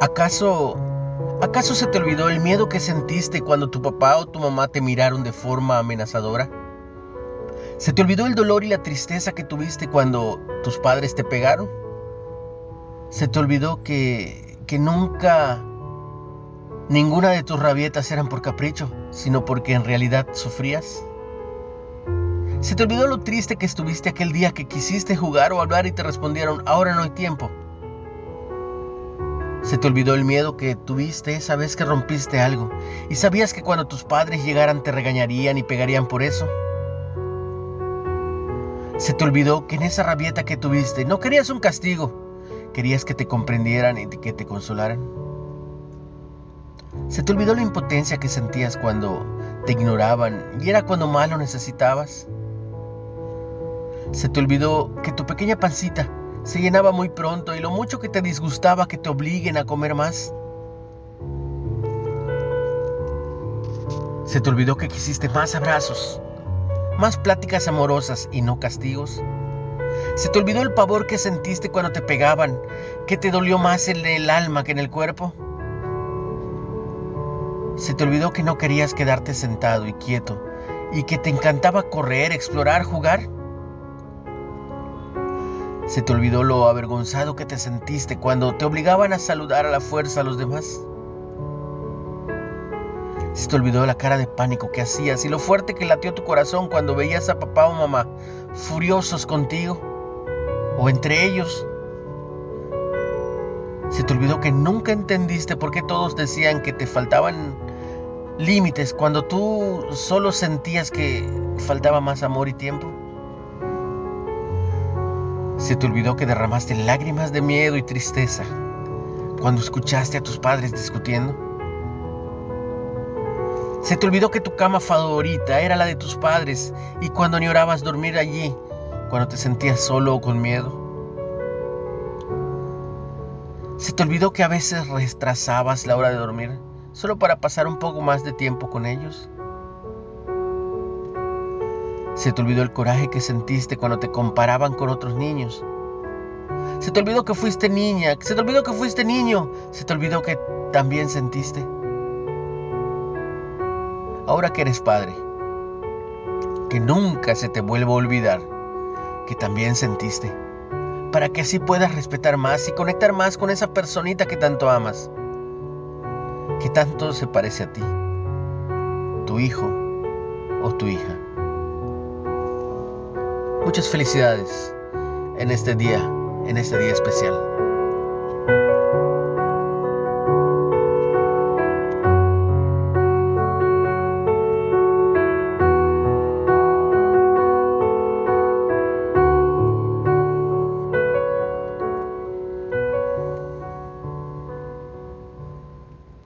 ¿Acaso ¿Acaso se te olvidó el miedo que sentiste cuando tu papá o tu mamá te miraron de forma amenazadora? ¿Se te olvidó el dolor y la tristeza que tuviste cuando tus padres te pegaron? ¿Se te olvidó que, que nunca ninguna de tus rabietas eran por capricho, sino porque en realidad sufrías? ¿Se te olvidó lo triste que estuviste aquel día que quisiste jugar o hablar y te respondieron, ahora no hay tiempo? Se te olvidó el miedo que tuviste esa vez que rompiste algo y sabías que cuando tus padres llegaran te regañarían y pegarían por eso. Se te olvidó que en esa rabieta que tuviste no querías un castigo, querías que te comprendieran y que te consolaran. Se te olvidó la impotencia que sentías cuando te ignoraban y era cuando más lo necesitabas. Se te olvidó que tu pequeña pancita se llenaba muy pronto y lo mucho que te disgustaba que te obliguen a comer más. Se te olvidó que quisiste más abrazos, más pláticas amorosas y no castigos. Se te olvidó el pavor que sentiste cuando te pegaban, que te dolió más el alma que en el cuerpo. Se te olvidó que no querías quedarte sentado y quieto y que te encantaba correr, explorar, jugar. ¿Se te olvidó lo avergonzado que te sentiste cuando te obligaban a saludar a la fuerza a los demás? ¿Se te olvidó la cara de pánico que hacías y lo fuerte que latió tu corazón cuando veías a papá o mamá furiosos contigo o entre ellos? ¿Se te olvidó que nunca entendiste por qué todos decían que te faltaban límites cuando tú solo sentías que faltaba más amor y tiempo? Se te olvidó que derramaste lágrimas de miedo y tristeza cuando escuchaste a tus padres discutiendo. Se te olvidó que tu cama favorita era la de tus padres y cuando añorabas dormir allí, cuando te sentías solo o con miedo. Se te olvidó que a veces retrasabas la hora de dormir solo para pasar un poco más de tiempo con ellos. Se te olvidó el coraje que sentiste cuando te comparaban con otros niños. Se te olvidó que fuiste niña. Se te olvidó que fuiste niño. Se te olvidó que también sentiste. Ahora que eres padre, que nunca se te vuelva a olvidar que también sentiste. Para que así puedas respetar más y conectar más con esa personita que tanto amas. Que tanto se parece a ti. Tu hijo o tu hija. Muchas felicidades en este día, en este día especial.